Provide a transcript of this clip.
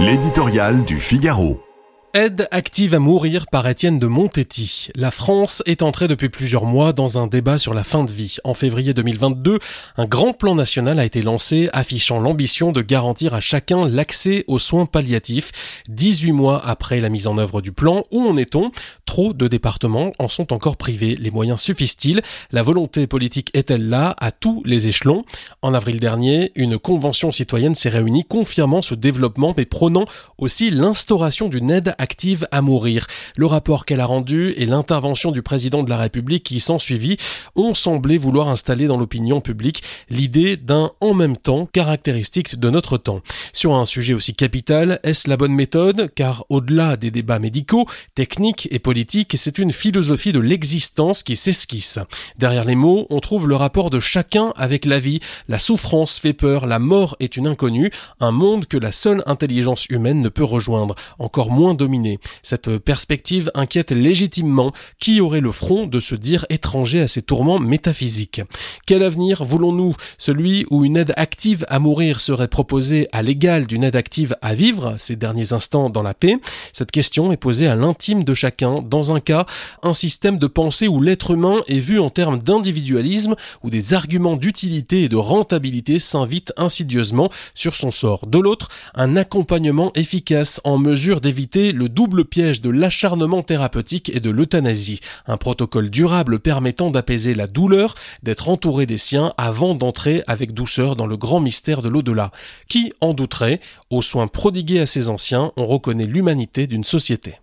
L'éditorial du Figaro. Aide active à mourir par Étienne de Montetti. La France est entrée depuis plusieurs mois dans un débat sur la fin de vie. En février 2022, un grand plan national a été lancé affichant l'ambition de garantir à chacun l'accès aux soins palliatifs. 18 mois après la mise en œuvre du plan, où en est-on? Trop de départements en sont encore privés. Les moyens suffisent-ils? La volonté politique est-elle là à tous les échelons? En avril dernier, une convention citoyenne s'est réunie confirmant ce développement mais prônant aussi l'instauration d'une aide active à mourir. Le rapport qu'elle a rendu et l'intervention du président de la République qui s'en suivit ont semblé vouloir installer dans l'opinion publique l'idée d'un en même temps caractéristique de notre temps. Sur un sujet aussi capital, est-ce la bonne méthode? Car au-delà des débats médicaux, techniques et politiques, c'est une philosophie de l'existence qui s'esquisse. Derrière les mots, on trouve le rapport de chacun avec la vie. La souffrance fait peur, la mort est une inconnue, un monde que la seule intelligence humaine ne peut rejoindre, encore moins dominer. Cette perspective inquiète légitimement qui aurait le front de se dire étranger à ces tourments métaphysiques. Quel avenir voulons-nous? Celui où une aide active à mourir serait proposée à l'égal d'une aide active à vivre ces derniers instants dans la paix? Cette question est posée à l'intime de chacun dans un cas, un système de pensée où l'être humain est vu en termes d'individualisme, où des arguments d'utilité et de rentabilité s'invitent insidieusement sur son sort. De l'autre, un accompagnement efficace en mesure d'éviter le double piège de l'acharnement thérapeutique et de l'euthanasie. Un protocole durable permettant d'apaiser la douleur, d'être entouré des siens avant d'entrer avec douceur dans le grand mystère de l'au-delà. Qui en douterait? Aux soins prodigués à ces anciens, on reconnaît l'humanité d'une société.